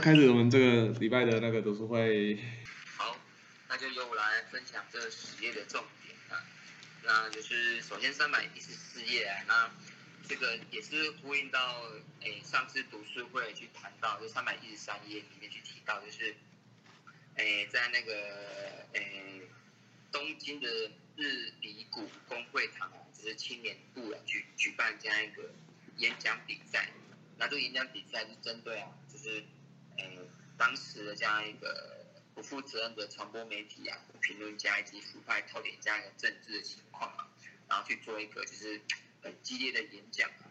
开始我们这个礼拜的那个读书会。好，那就由我来分享这十页的重点啊。那就是首先三百一十四页啊，那这个也是呼应到诶上次读书会去谈到，就三百一十三页里面去提到，就是诶在那个诶东京的日比谷公会堂啊，就是青年部啊举举办这样一个演讲比赛。那这个演讲比赛是针对啊，就是诶当时的这样一个不负责任的传播媒体啊、评论家以及腐败透点这样一个政治的情况啊，然后去做一个就是很激烈的演讲啊。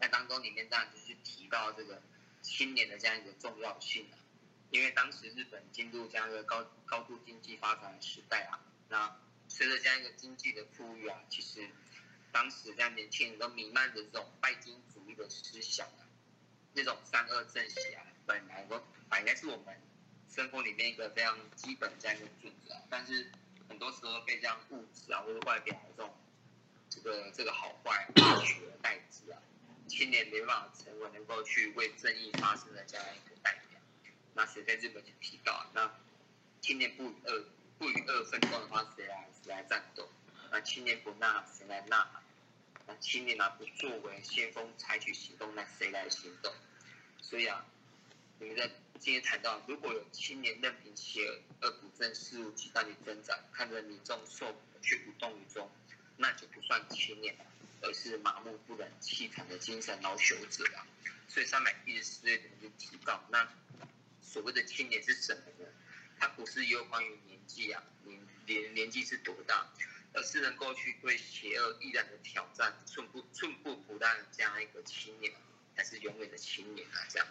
在当中里面当然就是提到这个青年的这样一个重要性啊，因为当时日本进入这样一个高高度经济发展的时代啊，那随着这样一个经济的富裕啊，其实当时这样年轻人都弥漫着这种拜金主义的思想啊，那种三二正邪啊，本来都本来是我们生活里面一个非常基本这样一个准则，但是很多时候被这样物质啊或者外表的这种这个这个好坏取而代之啊，青年没办法成为能够去为正义发声的这样一个代表。那谁在日本就提到，那青年不与恶不与恶奋斗的话，谁来谁来战斗？那青年不纳，谁来纳？那青年啊不作为先锋采取行动，那谁来行动？所以啊，你们在今天谈到，如果有青年任凭邪恶而不正事物极大地增长，看着民众受苦却无动于衷，那就不算青年，而是麻木不仁、凄惨的精神老朽者啊。所以三百一十四页里面就提到，那所谓的青年是什么呢？它不是有关于年纪啊，年年年纪是多大，而是能够去对邪恶依然的挑战，寸步寸步不让的这样一个青年，才是永远的青年啊！这样，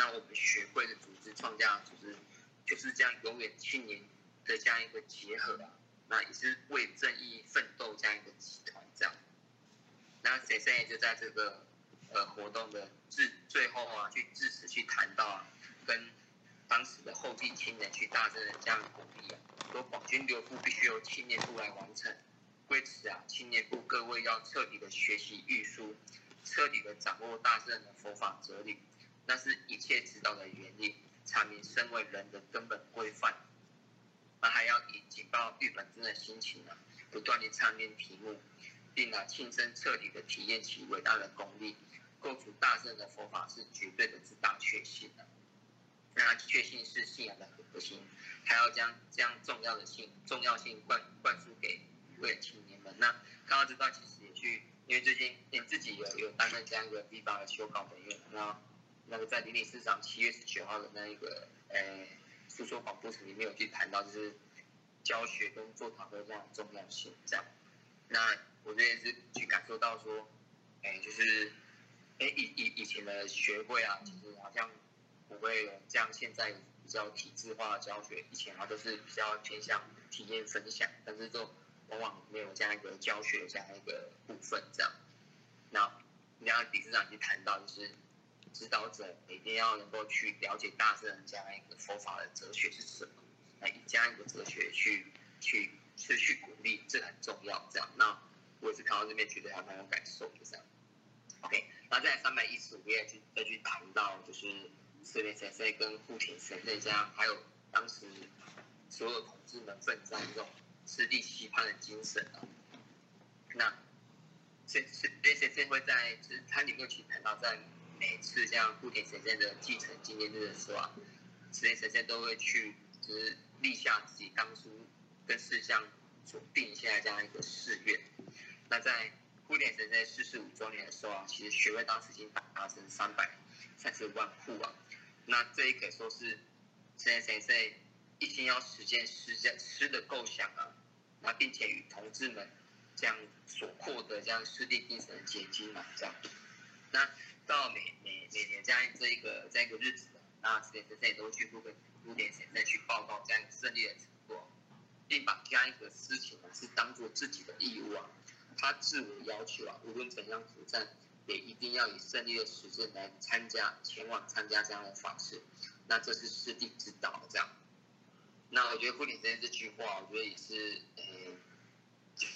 那我们学会的组织创价组织，就是这样永远青年的这样一个结合啊，那也是为正义奋斗这样一个集团这样。那谁谁也就在这个呃活动的致最后啊，去致辞去谈到啊，跟当时的后继青年去大声的这样鼓励啊，说广军留部必须由青年部来完成。为此啊，青年部各位要彻底的学习玉书，彻底的掌握大圣的佛法哲理，那是一切指导的原理，阐明身为人的根本规范。那还要以警报玉本真的心情啊，不断地唱念题目，并啊亲身彻底的体验其伟大的功力，构筑大圣的佛法是绝对的之大确信的。那确信是信仰的核心，还要将这样重要的信重要性灌灌输给为青年们。那刚刚这段，其实也去，因为最近你自己有有担任这样一个 V 八的修稿人员，那那个在邻里市长七月十九号的那一个呃诉说广播层里面有去谈到，就是教学跟座谈会这样的重要性。这样，那我觉得也是去感受到说，哎，就是哎以以以前的学会啊，其实好像。不会有这样，现在比较体制化的教学，以前啊都是比较偏向体验分享，但是就往往没有这样一个教学这样一个部分这样。那刚刚理事长去谈到，就是指导者一定要能够去了解大圣这样一个佛法的哲学是什么，那以这样一个哲学去去去去鼓励，这很重要。这样，那我也是看到这边觉得还蛮有感受，就这样。OK，那在三百一十五页去再去谈到就是。四连先生跟户田先生这样，还有当时所有统治们奋战这种吃力期盼的精神啊。那四四连先会在，就是他里面去谈到，在每次这样户田先生的继承纪念日的时候啊，四连先生都会去，就是立下自己当初跟世相所定下这样一个誓愿。那在户田先生四十五周年的时候啊，其实学位当时已经达成三百三十万户啊。那这也可以说是谁谁谁一心要实现诗这诗的构想啊，那并且与同志们这样所获得这样师弟精神的结晶嘛，这样。那到每每每年这样这一个这样一个日子，那谁谁谁都去录个录点谁再去报告这样胜利的成果，并把这样一个事情呢是当做自己的义务啊，他自我要求啊，无论怎样苦战。也一定要以胜利的时阵来参加，前往参加这样的法事，那这是师弟之道，这样。那我觉得护理生这句话，我觉得也是，呃，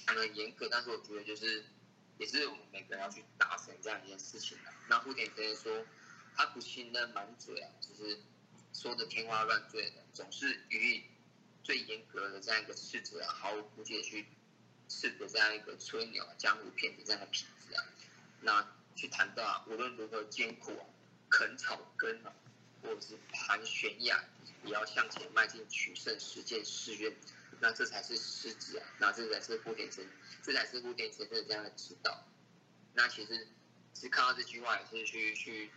讲的严格，但是我觉得就是，也是我们每个人要去达成这样一件事情的。那蝴蝶先生说，他不信任满嘴啊，就是说的天花乱坠的，总是予以最严格的这样一个斥责，毫无顾忌的去斥责这样一个吹牛、江湖骗子这样的痞子啊。那去谈到啊，无论如何艰苦啊，啃草根啊，或者是盘悬崖，也要向前迈进，取胜，实践誓愿。那这才是狮子啊，那这才是福田真，这才是福田真正的这样的指导。那其实是看到这句话，也是去去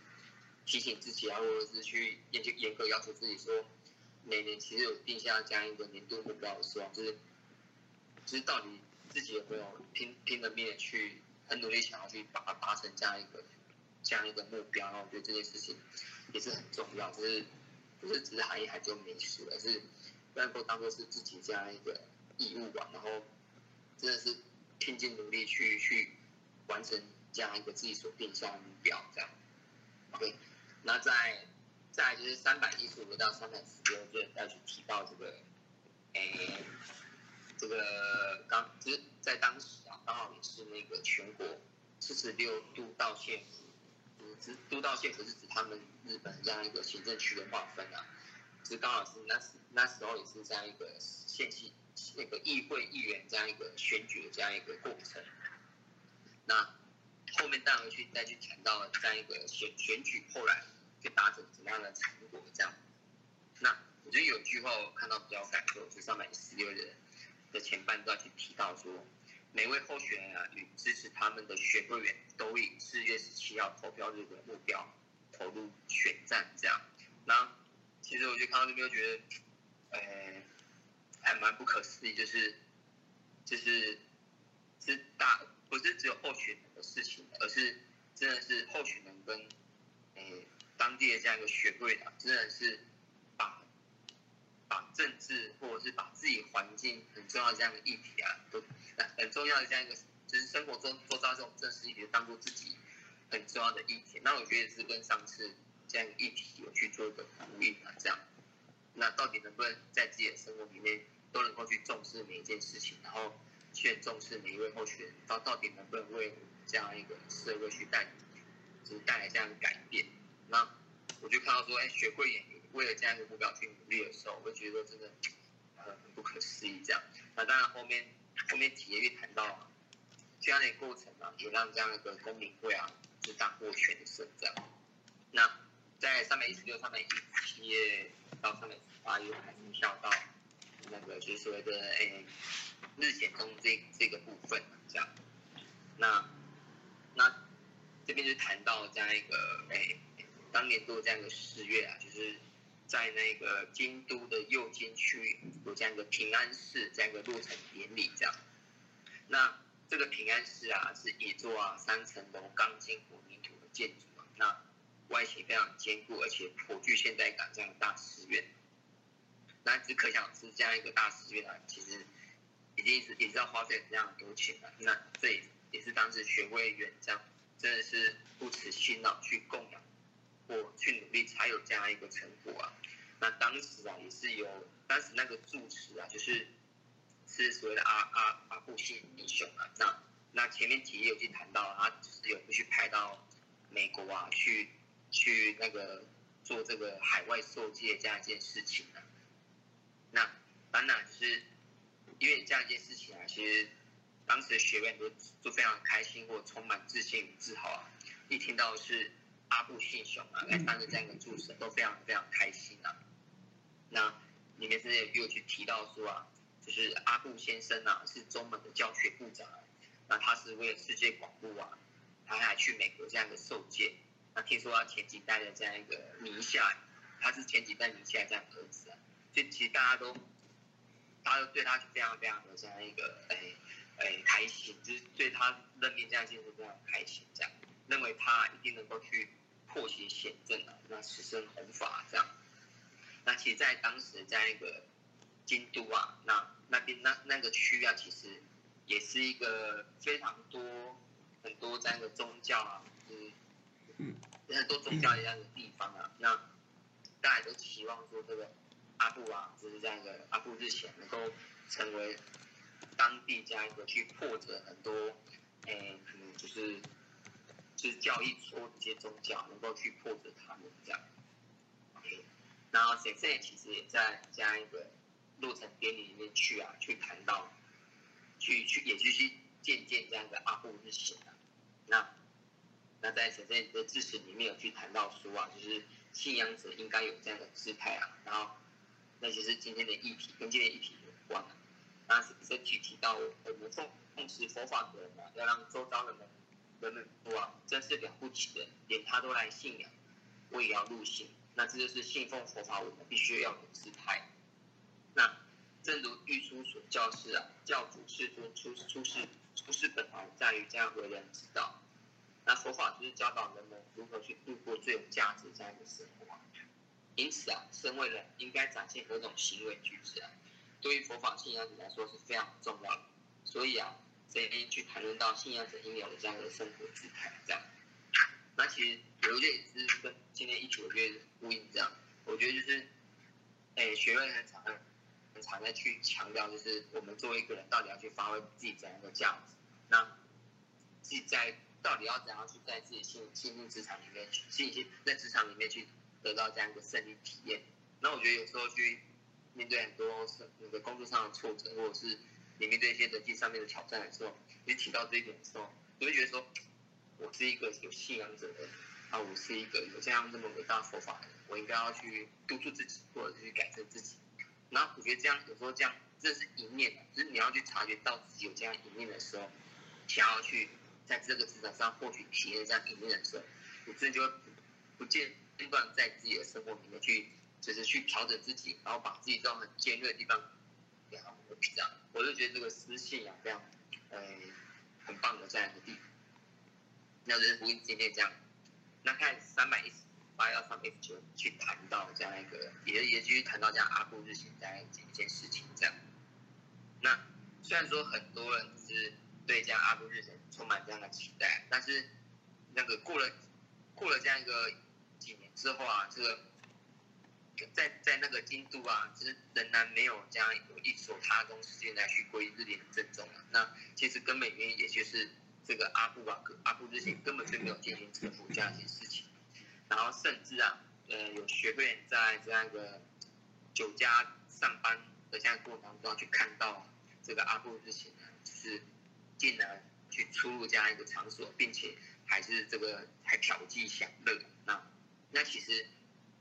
提醒自己啊，或者是去研究严格要求自己，说每年其实有定下这样一个年度目标的时候，就是就是到底自己有没有拼拼了命的去很努力想要去把它达成这样一个这样一个目标。然后我觉得这件事情也是很重要，就是不是只是喊一喊就没事，而是能够当做是自己这样一个义务吧。然后真的是拼尽努力去去。完成这样一个自己所定下的目标，这样，OK，那在在就是三百一十五到三百十六，就要去提到这个，诶，这个刚就是在当时啊，刚好也是那个全国四十六都道县府，嗯，是都道县府是指他们日本这样一个行政区的划分啊，是刚好是那时那时候也是这样一个县级那个议会议员这样一个选举的这样一个过程。那后面带回去再去谈到这样一个选选举，后来就达成什么样的成果这样。那我觉得有句话我看到比较感动，是上百十六人的前半段去提到说，每位候选人啊与支持他们的选会员都以四月十七号投票日的目标投入选战这样。那其实我就看到这边觉得，呃，还蛮不可思议，就是就是是大。不是只有候选人的事情，而是真的是候选人跟诶当地的这样一个学会啊，真的是把把政治或者是把自己环境很重要的这样的议题啊，都很重要的这样一个，就是生活中做到这种政治议题，当做自己很重要的议题。那我觉得是跟上次这样议题有去做一个呼应啊，这样。那到底能不能在自己的生活里面都能够去重视每一件事情，然后？去重视每一位候选人，到到底能不能为这样一个社会去带，就是带来这样的改变？那我就看到说，哎，学会演为了这样一个目标去努力的时候，我会觉得真的很不可思议。这样，那当然后面后面体验谈到这样的过程啊，也让这样一个公民会啊，就大获全胜这样。那在三百一十六、三百一十七页到三百十八页，还是跳到那个就是所谓的哎。日显中这这个部分这样，那那这边就谈到这样一个诶，当年度这样一个四月啊，就是在那个京都的右京区有这样一个平安寺这样一个落成典礼这样。那这个平安寺啊是一座啊三层楼钢筋混凝土的建筑啊，那外形非常坚固，而且颇具现代感这样大寺院。那只可想而知这样一个大寺院啊，其实。已经是也是要花费非常多钱了，那这也也是当时学会员这样真的是不辞辛劳去供养或去努力才有这样一个成果啊。那当时啊也是有当时那个住持啊，就是是所谓的阿阿阿布信英雄啊。那那前面几页有去谈到，他就是有去派到美国啊去去那个做这个海外受戒这样一件事情啊。那当然就是。因为这样一件事情啊，其实当时的学员都都非常开心或充满自信与自豪啊。一听到是阿布信雄啊来担任这样一个助手，都非常非常开心啊。那里面真的有去提到说啊，就是阿布先生啊是中门的教学部长啊，那他是为了世界广播啊，他还去美国这样一个受戒。那听说他前几代的这样一个名下，他是前几代名下这样儿子啊，就其实大家都。大家都对他是非常非常的这样一个诶诶开心，就是对他任命这样件事非常开心，这样认为他一定能够去破邪显正啊，那实生弘法这样。那其实，在当时在那个京都啊，那那边那那个区啊，其实也是一个非常多很多这样的宗教啊，嗯，很多宗教一样的地方啊，那大家都期望说这个。阿布啊，就是这样一个阿布日前能够成为当地这样一个去破折很多，诶，可能就是就是教义说这些宗教能够去破折他们这样。OK，然后先生其实也在这样一个路程典礼里面去啊，去谈到，去去也去去见见这样的阿布日前啊。那那在先生的致辞里面有去谈到说啊，就是信仰者应该有这样的姿态啊。然后那就是今天的议题跟今天议题有关啊。那先生提提到我们奉奉持佛法的人啊，要让周遭的人人们说啊，真是了不起的，连他都来信仰，我也要入信。那这就是信奉佛法我们必须要有姿态。那正如玉书所教示啊，教主世尊出出世出世本来在于这样为人之道。那佛法就是教导人们如何去度过最有价值这样的生活。因此啊，身为人应该展现何种行为举止啊，对于佛法信仰者来说是非常重要的。所以啊，这边去谈论到信仰者应有的这样的生活姿态，这样。那其实有一点也是跟今天一九月呼应这样，我觉得就是，哎，学院很常很常在去强调，就是我们作为一个人到底要去发挥自己怎样的价值，那自己在到底要怎样去在自己新新进职场里面去，新进在职场里面去得到这样一个胜利体验。那我觉得有时候去面对很多是那个工作上的挫折，或者是你面对一些人际上面的挑战的时候，你提到这一点的时候，你会觉得说。我是一个有信仰者的，啊，我是一个有这样这么伟大佛法的，我应该要去督促自己，或者是去改正自己。然后我觉得这样有时候这样，这是一面，就是你要去察觉到自己有这样一面的时候，想要去在这个职场上获取体验这样一面人生，我，自己就会不间断在自己的生活里面去，就是去调整自己，然后把自己这种很尖锐的地方变好。这样，我就觉得这个私信啊非常，呃，很棒的这样一个地方。那就是呼应今天这样，那看三百一十八到三百一十九去谈到这样一个，也也继续谈到这样阿布日行这样一件事情这样。那虽然说很多人是对这样阿布日神充满这样的期待，但是那个过了过了这样一个几年之后啊，这个在在那个京都啊，其实仍然没有这样有一所他宗时间来去归日莲正宗啊。那其实根本原因也就是。这个阿布啊，阿布之前根本就没有进行这样一件事情，然后甚至啊，呃，有学会在这样一个酒家上班的这样过程当中去看到这个阿布之前呢，是竟然去出入这样一个场所，并且还是这个还调剂享乐。那那其实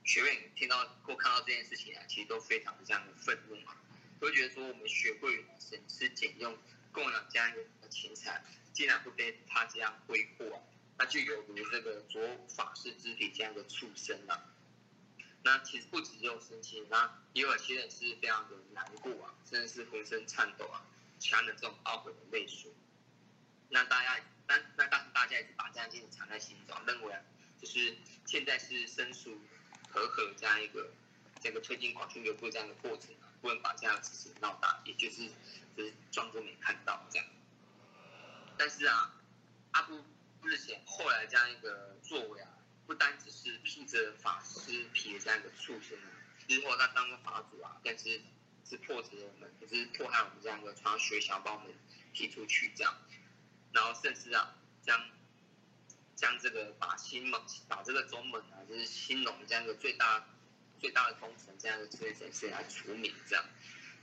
学院听到或看到这件事情啊，其实都非常的这样的愤怒嘛，都觉得说我们学会省吃俭用供养这样一个钱财。竟然会被他这样挥霍，啊那就有如这个着法师之体这样的畜生了。那其实不止只有生气，那也有些人是非常的难过啊，甚至是浑身颤抖啊，强忍这种懊悔的泪水。那大家，但那但是大家也是把这样事情藏在心中，认为，就是现在是生疏和和这样一个这个推进广讯流步这样的过程啊，不能把这样的事情闹大，也就是就是装作没看到这样。但是啊，阿布日前后来这样一个作为啊，不单只是披着法师皮的这样一个畜生啊，日后他当个法主啊，更是是迫使我们，就是迫害我们这样一个传学校把我们踢出去这样，然后甚至啊，将将这个把新门把这个中门啊，就是新隆这样一个最大最大的工程这样的这些城市来除名这样。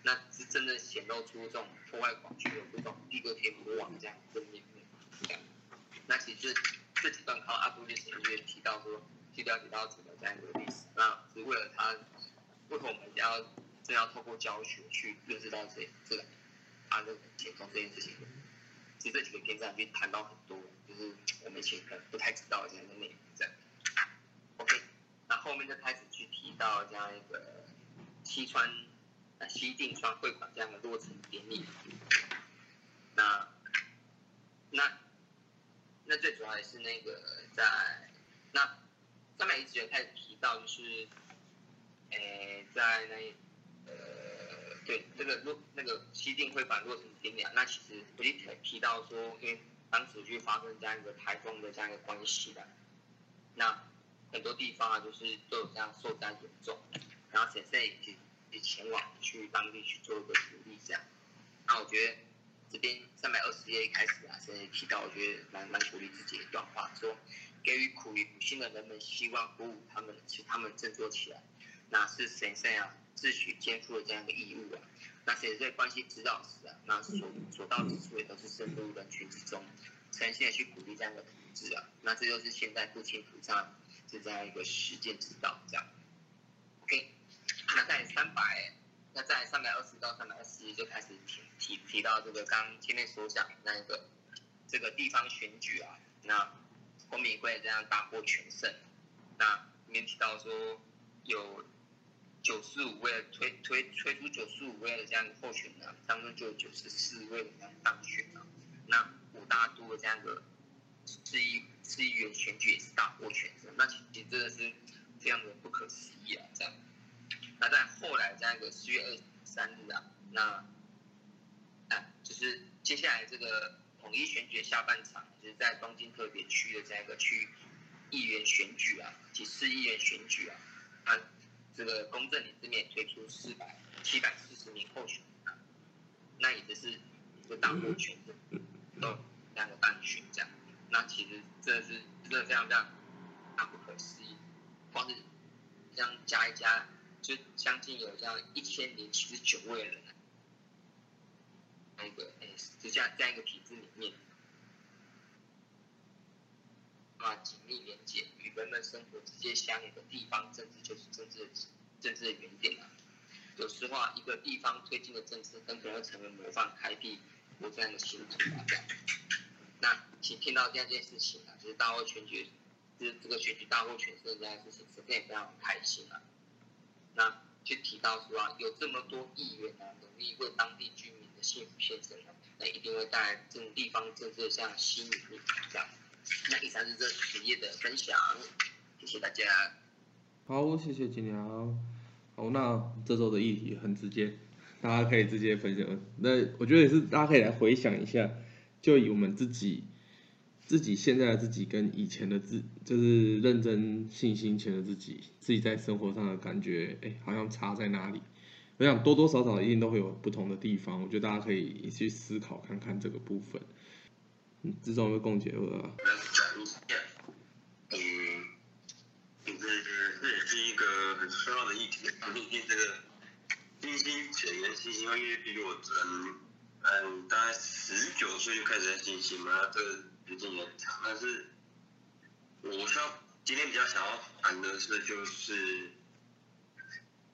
那是真的显露出这种破坏广区的这种地阁天魔王这样的面目。这样，那其实这几段靠阿布之前也提到说，去了解到整个这样一个历史，那是为了他，为何我们要正要透过教学去认识到这这个他的前宗这件事情。其实这几个篇章去谈到很多，就是我们以前可能不太知道这样的内容。这样，OK，那后面就开始去提到这样一个西川。西定双汇款这样的落成典礼，那那那最主要也是那个在那上面一直有开始提到，就是诶在那呃对这个落那个西定汇款落成典礼啊，那其实我一直提到说，因为当时就发生这样一个台风的这样一个关系的，那很多地方啊就是都有这样受灾严重，然后现在已经。前往去当地去做一个鼓励，这样。那我觉得这边三百二十页一开始啊，先提到，我觉得蛮蛮鼓励自己的一段话，说给予苦于苦心的人们希望鼓舞他们，使他们振作起来。那是神圣啊自取肩负的这样一个义务啊。那神圣关系指导时啊，那所所到之处也都是深入人群之中，诚心的去鼓励这样的同志啊。那这就是现在父亲菩萨是这样一个实践指导，这样。OK，那在三百，那在三百二十到三百二十一就开始提提提到这个刚前面所讲那一个这个地方选举啊，那公民会这样大获全胜。那里面提到说有。九十五位推推推出九十五位的这样一个候选人，当中就有九十四位这样当选了。那五大都的这样的市议市议员选举也是大获全胜，那其实真的是非常的不可思议啊！这样，那在后来这样一个四月二十三日啊，那哎，就是接下来这个统一选举的下半场，就是在东京特别区的这样一个区议员选举啊，及市议员选举啊，啊。这个公正里这面推出四百七百四十名候选人，那也就是一个大获全的，都两个半选这样，那其实真的是真的非常非常大不可思议，光是这样加一加，就将近有这样一千零七十九位人，那个哎，就这样这样一个体制里面，啊，紧密连接与。人们生活直接相连的地方政治就是政治政治的原点啊。有实话，一个地方推进的政策，很可能会成为模范开辟我这样的新土啊。这样，那请听到第二件事情啊，就是大获全举，就是这个选举大获全胜这件事情，实在也非常开心啊。那就提到说啊，有这么多议员啊，努力为当地居民的幸福献身啊，那一定会带来这种地方政治像新引力这样。那以上是这职业的分享，谢谢大家。好，谢谢金良。好，那这周的议题很直接，大家可以直接分享。那我觉得也是，大家可以来回想一下，就以我们自己自己现在的自己跟以前的自，就是认真信心前的自己，自己在生活上的感觉，哎，好像差在哪里？我想多多少少一定都会有不同的地方，我觉得大家可以去思考看看这个部分。这种会共结合啊。讲一下，嗯，就是这也是一个很重要的议题。毕竟这个星星前沿星星，因为比我真，嗯，大概十九岁就开始在星星嘛，这个时间也长。但是，我想今天比较想要谈的是，就是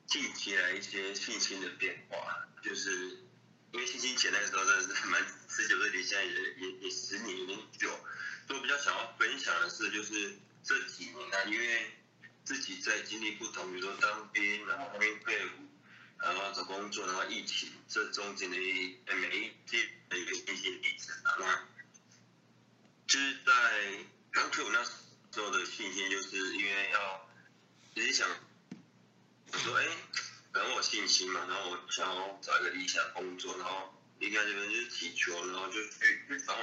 近期来一些信心的变化，就是因为星星前那个时候真的是蛮。十九岁离现在也也也十年有点久，所以我比较想要分享的是，就是这几年啊，因为自己在经历不同，比如说当兵，然后后面退伍，然后找工作，然后疫情这中间的一每一季的一个一些历程啊，那就是在刚退伍那时候的信心，就是因为要自己想说，哎，很有信心嘛，然后我想要找一个理想工作，然后。离开这边就是祈求，然后就去，然后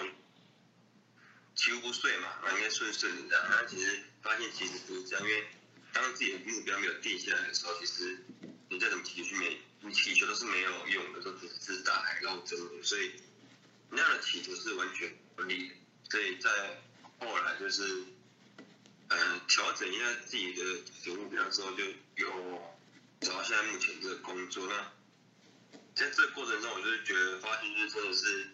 祈福不遂嘛，应该顺顺的这样。那其实发现其实不是这样，因为当自己的目标没有定下来的时候，其实你再怎么祈求，没你祈求都是没有用的，都只是大海捞针。所以那样的祈求是完全不利的。所以在后来就是，呃，调整一下自己的目标之后，就有找到现在目前这个工作那。在这个过程中，我就是觉得发现就是真的是，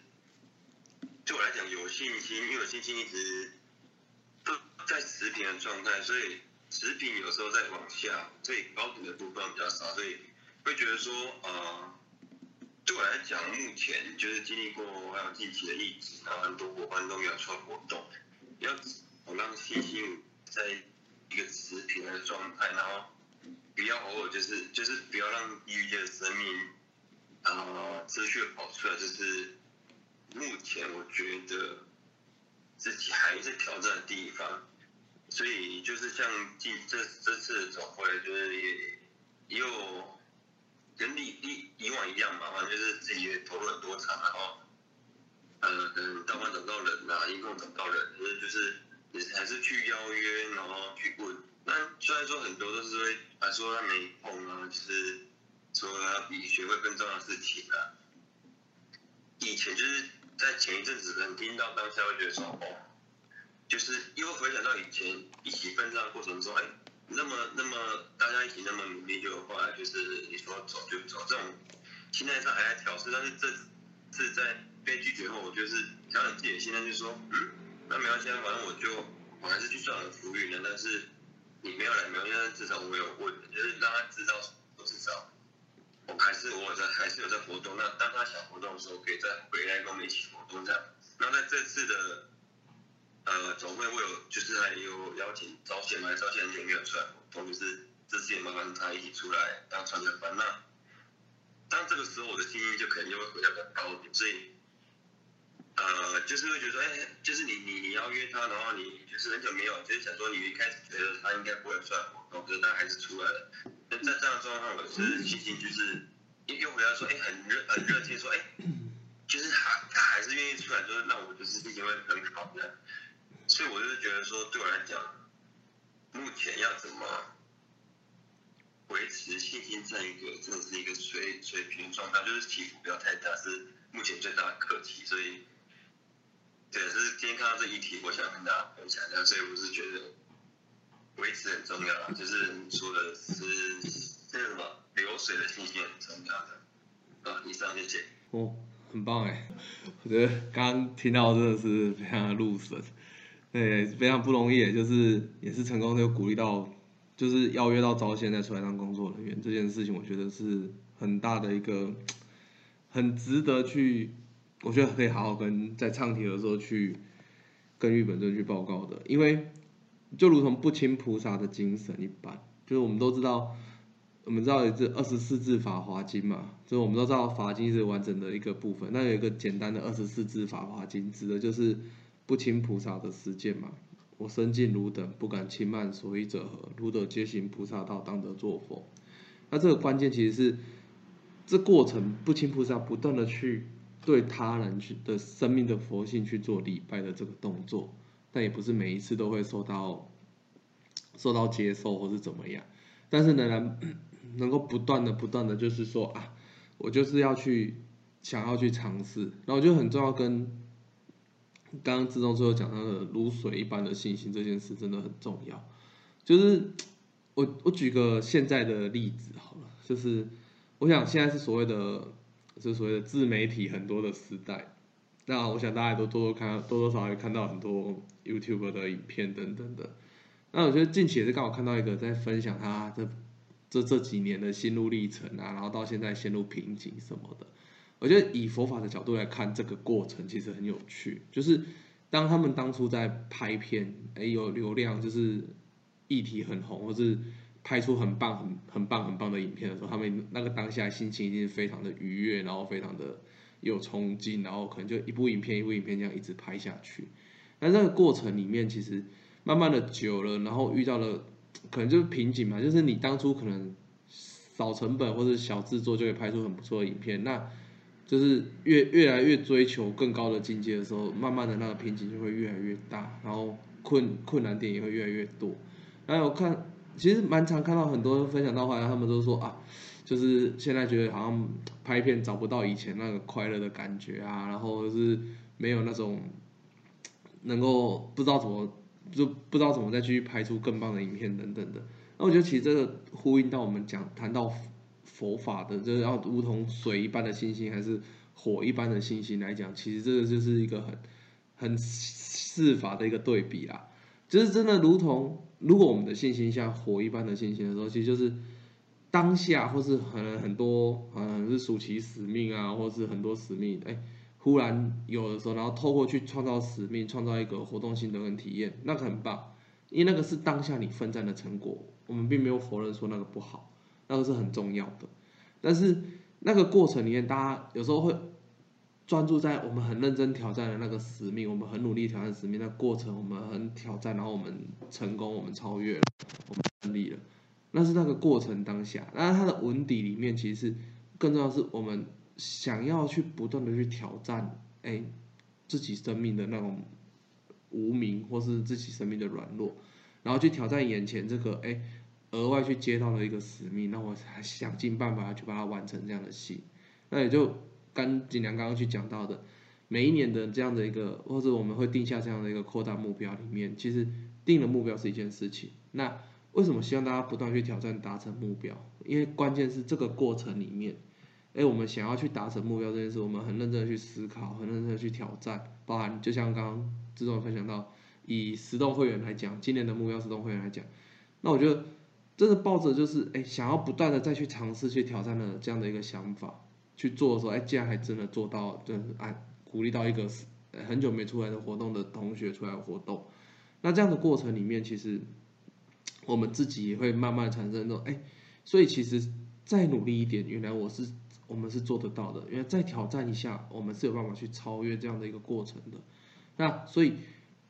对我来讲有信心，因为有信心一直都在持平的状态，所以持平有时候在往下，所以高点的部分比较少，所以会觉得说，呃，对我来讲，目前就是经历过还有近期的疫情，然后很多伙伴都要出活动，要我让信心在一个持平的状态，然后不要偶尔就是就是不要让抑郁的生命。呃，持续跑出来，就是目前我觉得自己还是挑战的地方，所以就是像进这这次的总会，就是也又跟以以以往一样嘛，反正就是自己也投入很多场，然后呃，嗯，到晚找到人呐，一共找到人，就是就是还是去邀约，然后去问，那虽然说很多都是会还说他没空啊，就是。说要比学会更重要的事情啊！以前就是在前一阵子可能听到当下会觉得说哦，就是又回想到以前一起奋战过程中，哎，那么那么大家一起那么努力，就后来就是你说走就走，这种心态上还在调试，但是这次在被拒绝后，我就是调整自己的心态，就说，嗯，那没关系，反正我就我还是去算了浮云了，但是你没有来没有，因为至少我有问，就是让他知道，至少我还是我在还是有在活动，那当他想活动的时候，可以再回来跟我们一起活动这样。那在这次的呃总会，我有就是还有邀请招贤来，招贤很久没有出来活动，就是这次也麻烦他一起出来当传承班。那当这个时候，我的心情就可能就会回到比较高一点，所以。呃，就是会觉得，哎，就是你你你要约他，然后你就是很久没有，就是想说你一开始觉得他应该不会出来活动，可是他还是出来了。那在这样的状况，我是心情就是又又回来说，哎，很热很热切说，哎，就是他他还是愿意出来，就是让我就是心情会很好的。所以我就是觉得说，对我来讲，目前要怎么维持信心在一个真的是一个水水平状态，就是起伏不要太大，是目前最大的课题，所以。对，是今天看到这一题，我想跟大家分享一下，所以我是觉得维持很重要，就是你说的是这个什么流水的信息很重要的。啊，以上谢谢。哦，很棒哎，我觉得刚听到真的是非常的入神，对，非常不容易，就是也是成功的鼓励到，就是邀约到招现在出来当工作人员这件事情，我觉得是很大的一个，很值得去。我觉得可以好好跟在唱题的时候去跟日本尊去报告的，因为就如同不清菩萨的精神一般，就是我们都知道，我们知道这二十四字法华经嘛，就是我们都知道法经是完整的一个部分，那有一个简单的二十四字法华经，指的就是不清菩萨的实践嘛。我身尽汝等，不敢轻慢，所以者何？汝等皆行菩萨道，当得作佛。那这个关键其实是这过程不清菩萨不断的去。对他人去的生命的佛性去做礼拜的这个动作，但也不是每一次都会受到 受到接受或是怎么样。但是呢，能能够不断的不断的，就是说啊，我就是要去想要去尝试。然后就很重要，跟刚刚志忠最后讲到的如水一般的信心这件事真的很重要。就是我我举个现在的例子好了，就是我想现在是所谓的。是所谓的自媒体很多的时代，那我想大家都多多看，多多少少看到很多 YouTube 的影片等等的。那我觉得近期也是刚好看到一个在分享他这这这几年的心路历程啊，然后到现在陷入瓶颈什么的。我觉得以佛法的角度来看，这个过程其实很有趣。就是当他们当初在拍片，哎有流量，就是议题很红，或是。拍出很棒、很很棒、很棒的影片的时候，他们那个当下心情一定非常的愉悦，然后非常的有冲劲，然后可能就一部影片、一部影片这样一直拍下去。那这个过程里面，其实慢慢的久了，然后遇到了可能就是瓶颈嘛，就是你当初可能少成本或者小制作就会拍出很不错的影片，那就是越越来越追求更高的境界的时候，慢慢的那个瓶颈就会越来越大，然后困困难点也会越来越多。然后我看。其实蛮常看到很多分享到后来，他们都说啊，就是现在觉得好像拍片找不到以前那个快乐的感觉啊，然后是没有那种能够不知道怎么就不知道怎么再去拍出更棒的影片等等的。那我觉得其实这个呼应到我们讲谈到佛法的，就是要如同水一般的信心，还是火一般的信心来讲，其实这个就是一个很很事法的一个对比啦。就是真的，如同如果我们的信心像火一般的信心的时候，其实就是当下或是很很多嗯是属其使命啊，或是很多使命，哎，忽然有的时候，然后透过去创造使命，创造一个活动性的跟体验，那个很棒，因为那个是当下你奋战的成果，我们并没有否认说那个不好，那个是很重要的，但是那个过程里面，大家有时候会。专注在我们很认真挑战的那个使命，我们很努力挑战使命，那过程我们很挑战，然后我们成功，我们超越了，我们胜利了，那是那个过程当下。那它的文底里面，其实更重要是我们想要去不断的去挑战，哎，自己生命的那种无名，或是自己生命的软弱，然后去挑战眼前这个哎额外去接到了一个使命，那我才想尽办法去把它完成这样的戏，那也就。跟锦良刚刚去讲到的，每一年的这样的一个，或者我们会定下这样的一个扩大目标里面，其实定的目标是一件事情。那为什么希望大家不断去挑战达成目标？因为关键是这个过程里面，哎，我们想要去达成目标这件事，我们很认真的去思考，很认真的去挑战，包含就像刚刚志忠分享到，以十栋会员来讲，今年的目标十栋会员来讲，那我觉得真的抱着就是哎，想要不断的再去尝试去挑战的这样的一个想法去做的时候，哎，竟然还真的做到，就是哎，鼓励到一个很久没出来的活动的同学出来活动，那这样的过程里面，其实。我们自己也会慢慢产生那种哎，所以其实再努力一点，原来我是我们是做得到的。因为再挑战一下，我们是有办法去超越这样的一个过程的。那所以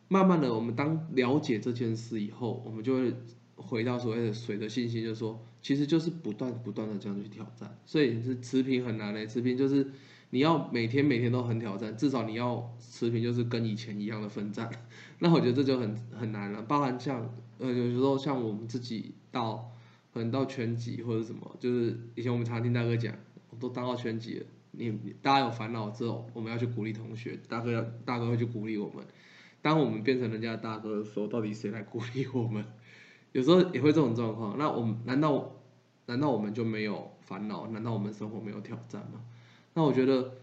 慢慢的，我们当了解这件事以后，我们就会回到所谓的水的信心，就是说，其实就是不断不断的这样去挑战。所以是持平很难嘞，持平就是你要每天每天都很挑战，至少你要持平，就是跟以前一样的奋战。那我觉得这就很很难了，包含像。呃，有时候像我们自己到，可能到全级或者什么，就是以前我们常听大哥讲，我都当到全级了，你大家有烦恼之后，我们要去鼓励同学，大哥大哥会去鼓励我们。当我们变成人家的大哥的时候，到底谁来鼓励我们？有时候也会这种状况。那我们难道难道我们就没有烦恼？难道我们生活没有挑战吗？那我觉得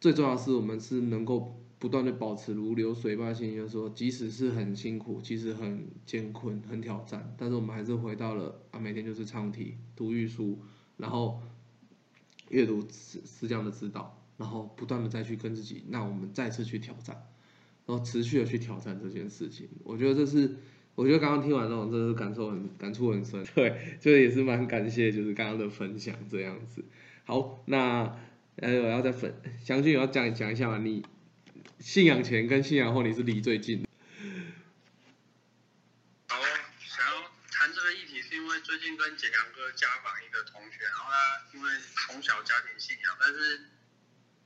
最重要是我们是能够。不断的保持如流水般心，就是说，即使是很辛苦，其实很艰困、很挑战，但是我们还是回到了啊，每天就是唱题、读御书，然后阅读师师匠的指导，然后不断的再去跟自己，那我们再次去挑战，然后持续的去挑战这件事情。我觉得这是，我觉得刚刚听完那种，真的是感受很感触很深。对，就也是蛮感谢，就是刚刚的分享这样子。好，那呃，我要再分，相信我要讲讲一下嘛，你。信仰前跟信仰后，你是离最近的。好，想要谈这个议题，是因为最近跟简良哥家访一个同学，然后他因为从小家庭信仰，但是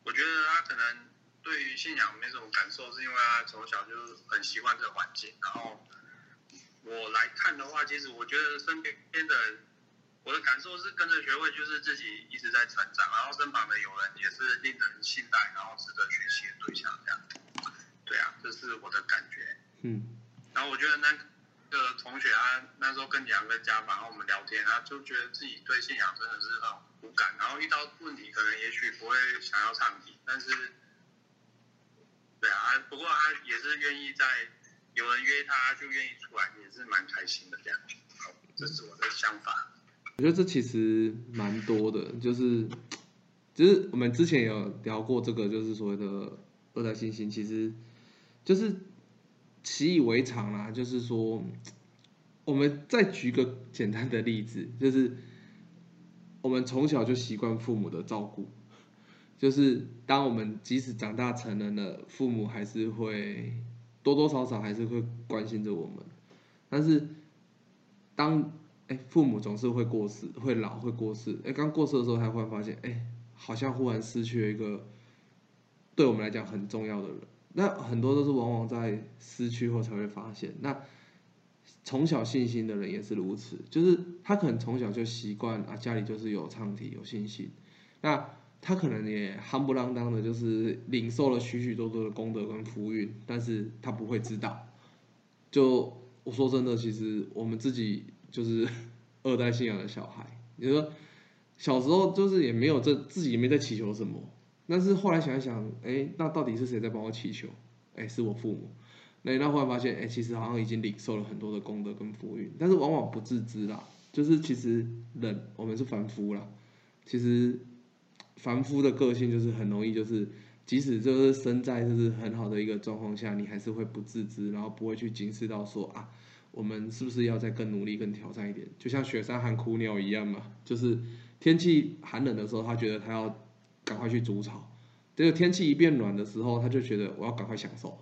我觉得他可能对于信仰没什么感受，是因为他从小就很习惯这个环境。然后我来看的话，其实我觉得身边的人。我的感受是跟着学会，就是自己一直在成长，然后身旁的友人也是令人信赖，然后值得学习的对象，这样。对啊，这是我的感觉。嗯。然后我觉得那个同学他那时候跟两个家访，然后我们聊天，他就觉得自己对信仰真的是很无感，然后遇到问题可能也许不会想要唱题，但是，对啊，不过他也是愿意在有人约他就愿意出来，也是蛮开心的这样。好，这是我的想法。我觉得这其实蛮多的，就是，就是我们之前有聊过这个，就是所谓的二代信心，其实就是习以为常啦。就是说，我们再举个简单的例子，就是我们从小就习惯父母的照顾，就是当我们即使长大成人了，父母还是会多多少少还是会关心着我们，但是当哎，父母总是会过世，会老，会过世。哎，刚过世的时候，才忽然发现，哎，好像忽然失去了一个对我们来讲很重要的人。那很多都是往往在失去后才会发现。那从小信心的人也是如此，就是他可能从小就习惯啊，家里就是有唱题，有信心。那他可能也夯不啷当的，就是领受了许许多多的功德跟福运，但是他不会知道。就我说真的，其实我们自己。就是 二代信仰的小孩，你说小时候就是也没有这自己也没在祈求什么，但是后来想一想，哎，那到底是谁在帮我祈求？哎，是我父母。那那后来发现，哎，其实好像已经领受了很多的功德跟福运，但是往往不自知啦。就是其实人我们是凡夫啦，其实凡夫的个性就是很容易，就是即使就是身在就是很好的一个状况下，你还是会不自知，然后不会去警示到说啊。我们是不是要再更努力、更挑战一点？就像雪山寒苦鸟一样嘛，就是天气寒冷的时候，他觉得他要赶快去筑巢；这个天气一变暖的时候，他就觉得我要赶快享受，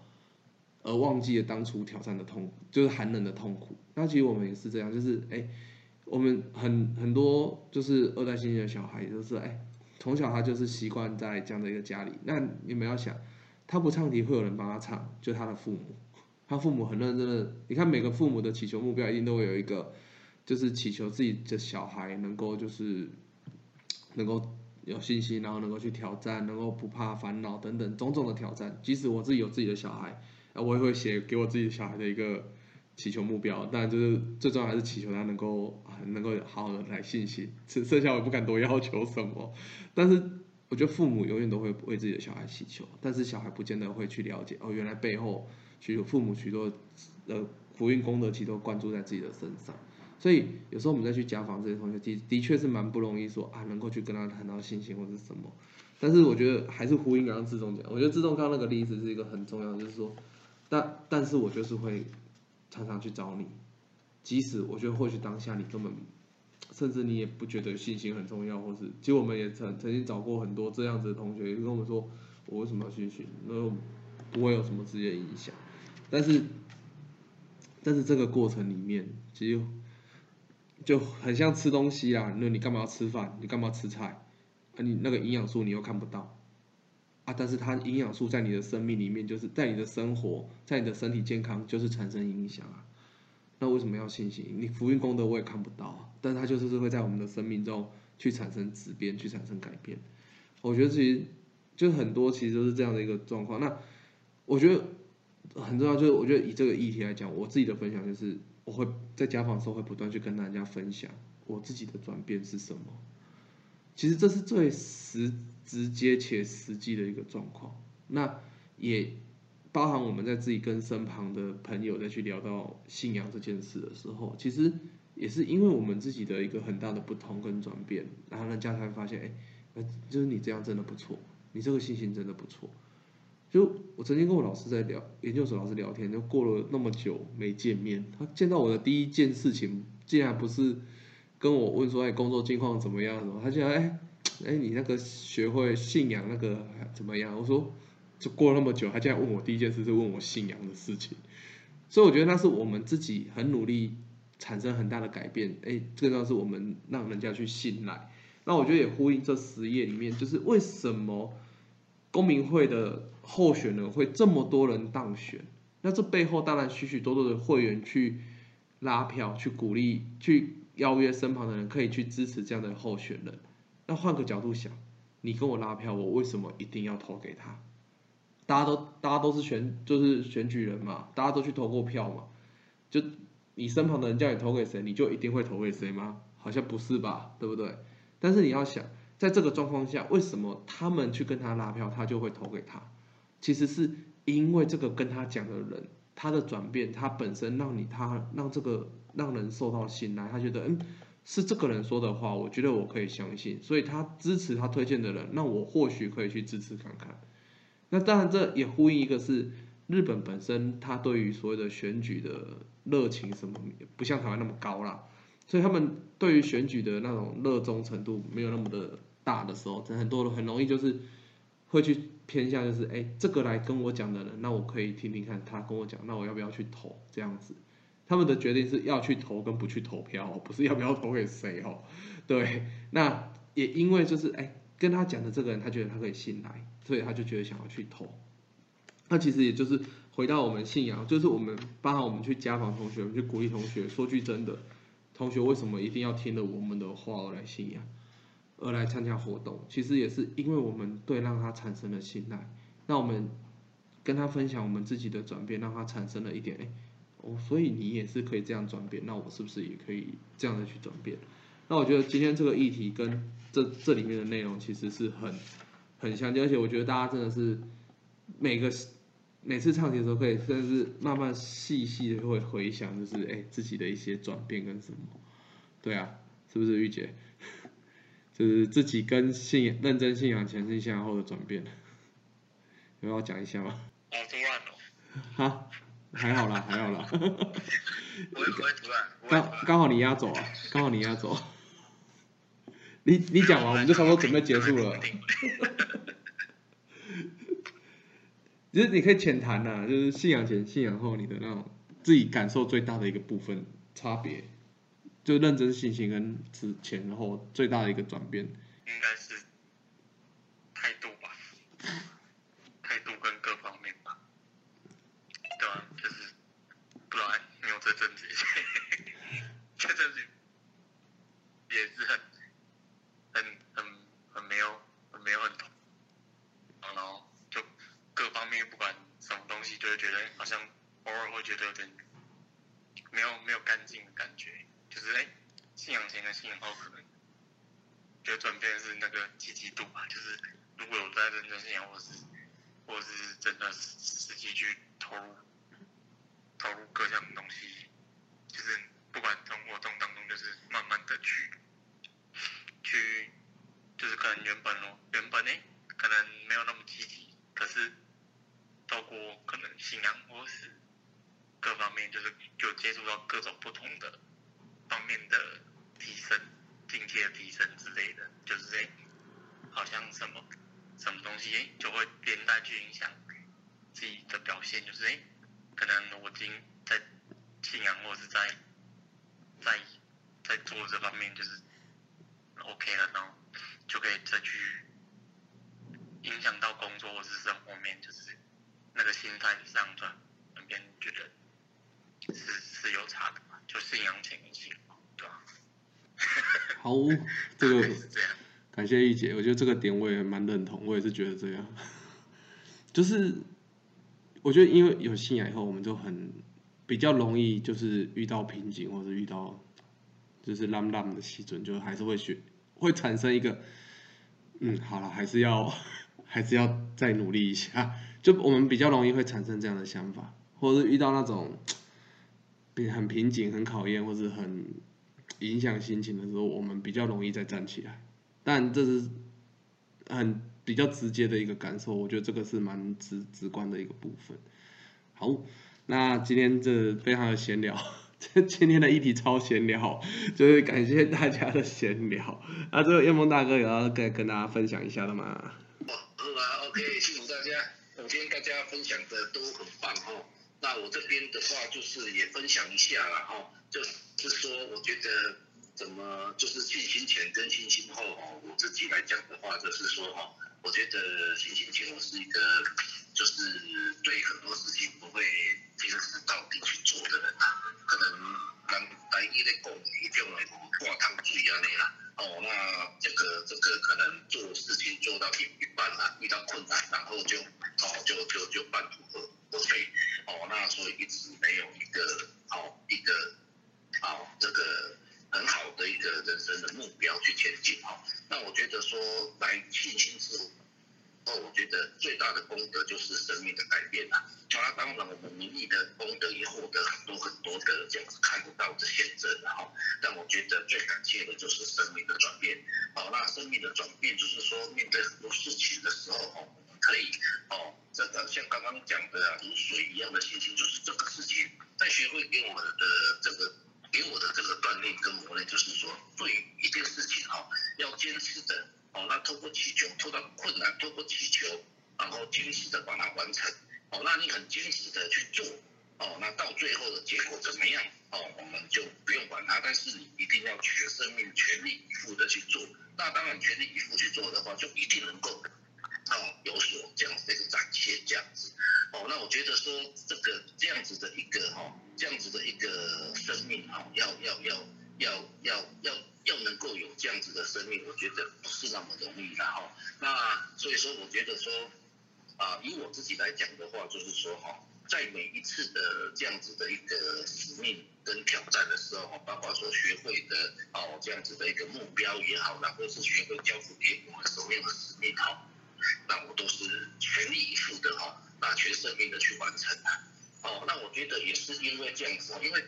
而忘记了当初挑战的痛，就是寒冷的痛苦。那其实我们也是这样，就是哎，我们很很多就是二代新人的小孩，就是哎，从小他就是习惯在这样的一个家里。那你们要想，他不唱题，会有人帮他唱，就他的父母。他父母很认真的，你看每个父母的祈求目标一定都会有一个，就是祈求自己的小孩能够就是能够有信心，然后能够去挑战，能够不怕烦恼等等种种的挑战。即使我自己有自己的小孩，啊，我也会写给我自己的小孩的一个祈求目标，但就是最重要还是祈求他能够啊能够好好的来信心，剩剩下我不敢多要求什么，但是我觉得父母永远都会为自己的小孩祈求，但是小孩不见得会去了解哦，原来背后许多父母许多呃福运功德其实都关注在自己的身上，所以有时候我们再去家访这些同学，的的确是蛮不容易说啊能够去跟他谈到信心或者什么，但是我觉得还是呼应刚刚志忠讲，我觉得志忠刚刚那个例子是一个很重要，就是说，但但是我就是会。常常去找你，即使我觉得或许当下你根本，甚至你也不觉得信心很重要，或是其实我们也曾曾经找过很多这样子的同学，也跟我们说，我为什么要信心？那不会有什么直接影响。但是，但是这个过程里面，其实就很像吃东西啊。那你干嘛要吃饭？你干嘛要吃菜？啊，你那个营养素你又看不到。啊，但是它营养素在你的生命里面，就是在你的生活，在你的身体健康，就是产生影响啊。那为什么要信心？你福运功德我也看不到，但它就是会在我们的生命中去产生质变，去产生改变。我觉得其实就很多其实都是这样的一个状况。那我觉得很重要，就是我觉得以这个议题来讲，我自己的分享就是我会在家访时候会不断去跟大家分享我自己的转变是什么。其实这是最实。直接且实际的一个状况，那也包含我们在自己跟身旁的朋友再去聊到信仰这件事的时候，其实也是因为我们自己的一个很大的不同跟转变，然后人家才发现，哎，就是你这样真的不错，你这个信心真的不错。就我曾经跟我老师在聊，研究所老师聊天，就过了那么久没见面，他见到我的第一件事情，竟然不是跟我问说，哎，工作近况怎么样？他竟然哎。哎，你那个学会信仰那个怎么样？我说，就过了那么久，他竟然问我第一件事是问我信仰的事情，所以我觉得那是我们自己很努力产生很大的改变。哎，最重要是我们让人家去信赖。那我觉得也呼应这十页里面，就是为什么公民会的候选人会这么多人当选？那这背后当然许许多多的会员去拉票、去鼓励、去邀约身旁的人可以去支持这样的候选人。那换个角度想，你跟我拉票，我为什么一定要投给他？大家都大家都是选就是选举人嘛，大家都去投过票嘛，就你身旁的人叫你投给谁，你就一定会投给谁吗？好像不是吧，对不对？但是你要想，在这个状况下，为什么他们去跟他拉票，他就会投给他？其实是因为这个跟他讲的人，他的转变，他本身让你他让这个让人受到信赖，他觉得嗯。是这个人说的话，我觉得我可以相信，所以他支持他推荐的人，那我或许可以去支持看看。那当然，这也呼应一个是日本本身，他对于所谓的选举的热情什么，不像台湾那么高啦，所以他们对于选举的那种热衷程度没有那么的大的时候，很多很容易就是会去偏向，就是哎，这个来跟我讲的人，那我可以听听看他跟我讲，那我要不要去投这样子。他们的决定是要去投跟不去投票，不是要不要投给谁哦。对，那也因为就是哎，跟他讲的这个人，他觉得他可以信赖，所以他就觉得想要去投。那其实也就是回到我们信仰，就是我们包含我们去家访同学，我们去鼓励同学。说句真的，同学为什么一定要听了我们的话而来信仰，而来参加活动？其实也是因为我们对让他产生了信赖。那我们跟他分享我们自己的转变，让他产生了一点哎。哦，所以你也是可以这样转变，那我是不是也可以这样的去转变？那我觉得今天这个议题跟这这里面的内容其实是很很相近，而且我觉得大家真的是每个每次唱题的时候，可以真的是慢慢细细的会回想，就是哎自己的一些转变跟什么？对啊，是不是玉姐？就是自己跟信仰认真信仰前、信仰后的转变，有要讲一下吗？好突然哦。好。还好啦，还好啦。不会不会突然。刚刚好你压走啊，刚好你压走。你你讲完，我们就差不多准备结束了。其实 你可以浅谈呐，就是信仰前、信仰后，你的那种自己感受最大的一个部分差别，就认真信心跟之前后最大的一个转变。应该是。就觉得好像偶尔会觉得有点没有没有干净的感觉，就是哎，信仰前跟信仰后可能就转变是那个积极度吧，就是如果有在认真信仰，或是或是真的实际去投入投入各项东西，就是不管从活动当中，就是慢慢的去去，就是可能原本哦原本呢可能没有那么积极，可是透过可能信仰或是各方面，就是就接触到各种不同的方面的提升、境界的提升之类的，就是这，好像什么什么东西就会连带去影响自己的表现，就是哎，可能我今在信仰或是在在在做这方面就是 OK 了，然后就可以再去影响到工作或是生活面，就是那个心态上转那边觉得是是有差的嘛，就信仰前跟信仰，对吧？好，这个 是这样。感谢玉姐，我觉得这个点我也蛮认同，我也是觉得这样，就是我觉得因为有信仰以后，我们就很比较容易就是遇到瓶颈，或者遇到就是浪浪的西准，就还是会学会产生一个，嗯，好了，还是要还是要再努力一下，就我们比较容易会产生这样的想法，或者是遇到那种很瓶颈、很考验，或者很影响心情的时候，我们比较容易再站起来。但这是很比较直接的一个感受，我觉得这个是蛮直直观的一个部分。好，那今天这非常的闲聊，今天的议题超闲聊，就是感谢大家的闲聊。那这个叶梦大哥有要跟跟大家分享一下的吗？哦，好啊，OK，辛苦大家。我今天大家分享的都很棒哦。那我这边的话就是也分享一下啦哈，就是说我觉得怎么就是信心前跟信心后哦，我自己来讲的话就是说哈，我觉得信心前我是一个就是对很多事情不会坚持到底去做的人啊，可能咱台语咧讲一种的挂汤水安尼啦。哦，那这个这个可能做事情做到一一半啦，遇到困难，然后就哦就就就半途而而废。哦，那所以一直没有一个哦、一个好、这个很好的一个人生的目标去前进哦、那我觉得说来信心之我觉得最大的功德就是生命的改变啦。那当然，我们名利的功德也获得很多很多的这样子看不到的显证然后，但我觉得最感谢的就是生命的转变。好，那生命的转变就是说，面对很多事情的时候，哦，我们可以哦，这个像刚刚讲的啊，如水一样的心情，就是这个事情在学会给我们的这个给我的这个锻炼跟磨练，就是说对一件事情哈、要坚持的哦，那透过祈求，透过困难，透过祈求，然后坚持的把它完成。哦，那你很坚持的去做，哦，那到最后的结果怎么样？哦，我们就不用管它，但是你一定要全生命全力以赴的去做。那当然全力以赴去做的话，就一定能够哦有所这样子的一个展现，这样子。哦，那我觉得说这个这样子的一个哈、哦，这样子的一个生命哈、哦，要要要要要要要能够有这样子的生命，我觉得不是那么容易的哈、那所以说，我觉得说啊、以我自己来讲的话，就是说哈、在每一次的这样子的一个使命跟挑战的时候哈，包括说学会的哦这样子的一个目标也好然后是学会交付给我们什么样的使命哈，那我都是全力以赴的哈，那全生命的去完成啊。哦，那我觉得也是因为这样子，因为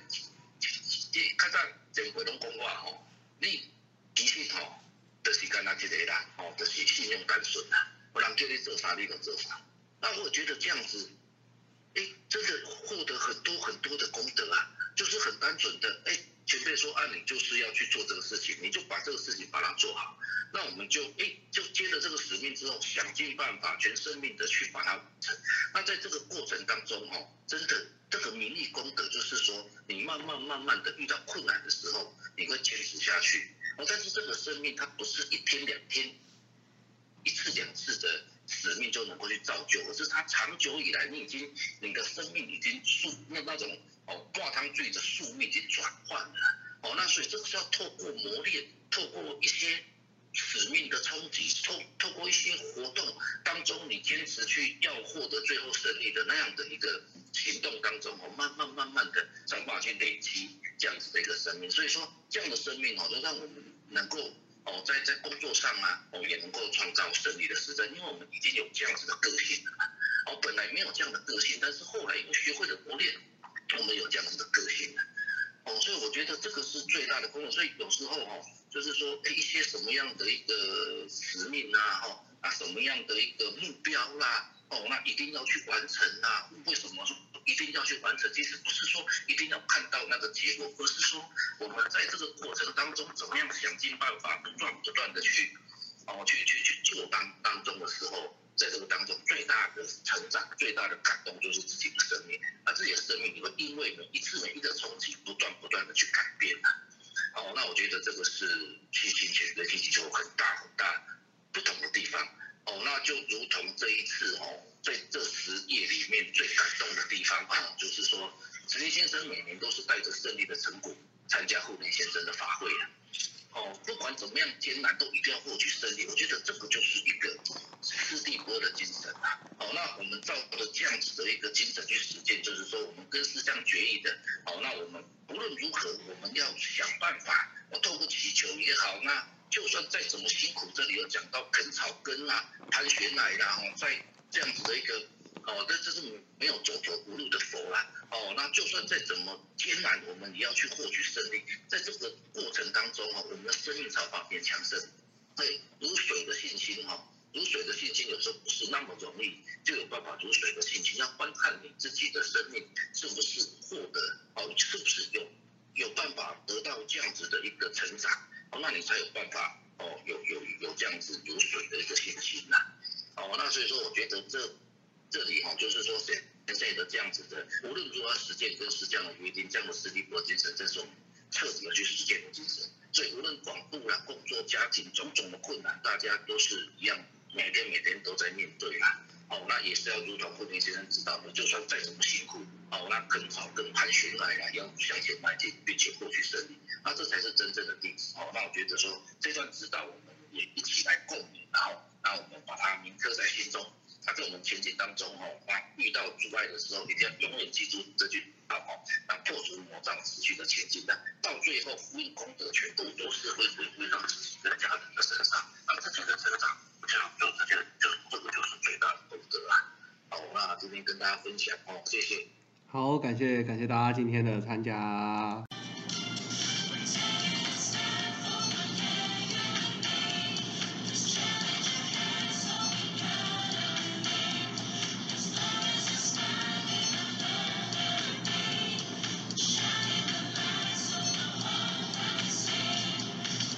这较早前回拢讲话哦，你其实吼，就是干那一个啦，哦，就是信用单纯啦，有人叫你做啥你就做啥。那我觉得这样子，哎，真的获得很多很多的功德啊，就是很单纯的，哎，前辈说啊，你就是要去做这个事情，你就把这个事情把它做好。那我们就哎，就接着这个使命之后，想尽办法，全生命的去把它完成。那在这个过程当中，哈，真的这个名利功德，就是说，你慢慢慢慢的遇到困难的时候，你会坚持下去。哦，但是这个生命它不是一天两天、一次两次的使命就能够去造就，而是它长久以来，你已经你的生命已经宿那那种哦挂汤罪的宿命已经转换了。哦，那所以这个是要透过磨练，透过一些使命的冲击，透透过一些活动当中，你坚持去要获得最后胜利的那样的一个行动当中，哦，慢慢慢慢的想办法去累积这样子的一个生命。所以说，这样的生命哦，就让我们能够哦，在在工作上啊，哦，也能够创造胜利的时针，因为我们已经有这样子的个性了。哦，本来没有这样的个性，但是后来又学会了磨练，我们有这样子的个性了。哦，所以我觉得这个是最大的功能。所以有时候哦，就是说一些什么样的一个使命啊，哈，啊什么样的一个目标啦，哦，那一定要去完成呐。为什么说一定要去完成？其实不是说一定要看到那个结果，而是说我们在这个过程当中，怎么样想尽办法，不断不断的去，哦，去去去做当当中的时候。在这个当中，最大的成长、最大的感动就是自己的生命。那自己的生命，你会因为每一次每一个冲击，不断不断的去改变啊。哦，那我觉得这个是七星潜水气球很大很大不同的地方。哦，那就如同这一次哦，在这十页里面最感动的地方啊，就是说，陈立先生每年都是带着胜利的成果参加护林先生的法会啊。哦，不管怎么样艰难，都一定要获取胜利。我觉得这个就是一个师弟波的精神啊。哦，那我们照着这样子的一个精神去实践，就是说我们跟师相决议的。哦，那我们不论如何，我们要想办法。我透过祈求也好，那就算再怎么辛苦，这里有讲到啃草根啊、攀悬崖啦，哦，在这样子的一个。哦，这这是没有走投无路的佛啦。哦，那就算再怎么艰难，我们也要去获取胜利。在这个过程当中哈，我们的生命才会变强盛。对，如水的信心哈，如水的信心有时候不是那么容易就有办法如水的信心，要观看你自己的生命是不是获得哦，是不是有办法得到这样子的一个成长，哦，那你才有办法哦，有有有这样子如水的一个信心呐。哦，那所以说我觉得这。这里哈，就是说现现在的这样子的，无论如何实践都是这样的约定，这样的实力和精神，这种彻底的去实践的精神。所以无论广度啦、工作、家庭种种的困难，大家都是一样，每天每天都在面对啦。哦，那也是要如同慧明先生知道的，就算再怎么辛苦，哦，那更好、更盘旋来，要向前迈进，并且获取胜利，那这才是真正的弟子。哦，那我觉得说这段指导，我们也一起来共鸣，然后让我们把它铭刻在心中。那在我们前进当中哈，那遇到阻碍的时候，一定要永远记住这句话哈，那破除魔障，持续的前进的，到最后福音功德全部都是会回归到自己的家人的身上，那自己的成长就就直接就这个就是最大的功德啊。好，啊今天跟大家分享哦，谢谢。好，感谢感谢大家今天的参加。